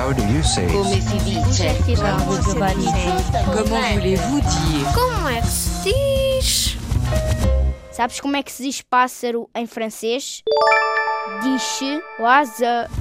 How do you say Come it? si dice? Como voulez-vous dire Como é que se diz? Sabes como é que se diz pássaro em francês? Diz oiseau.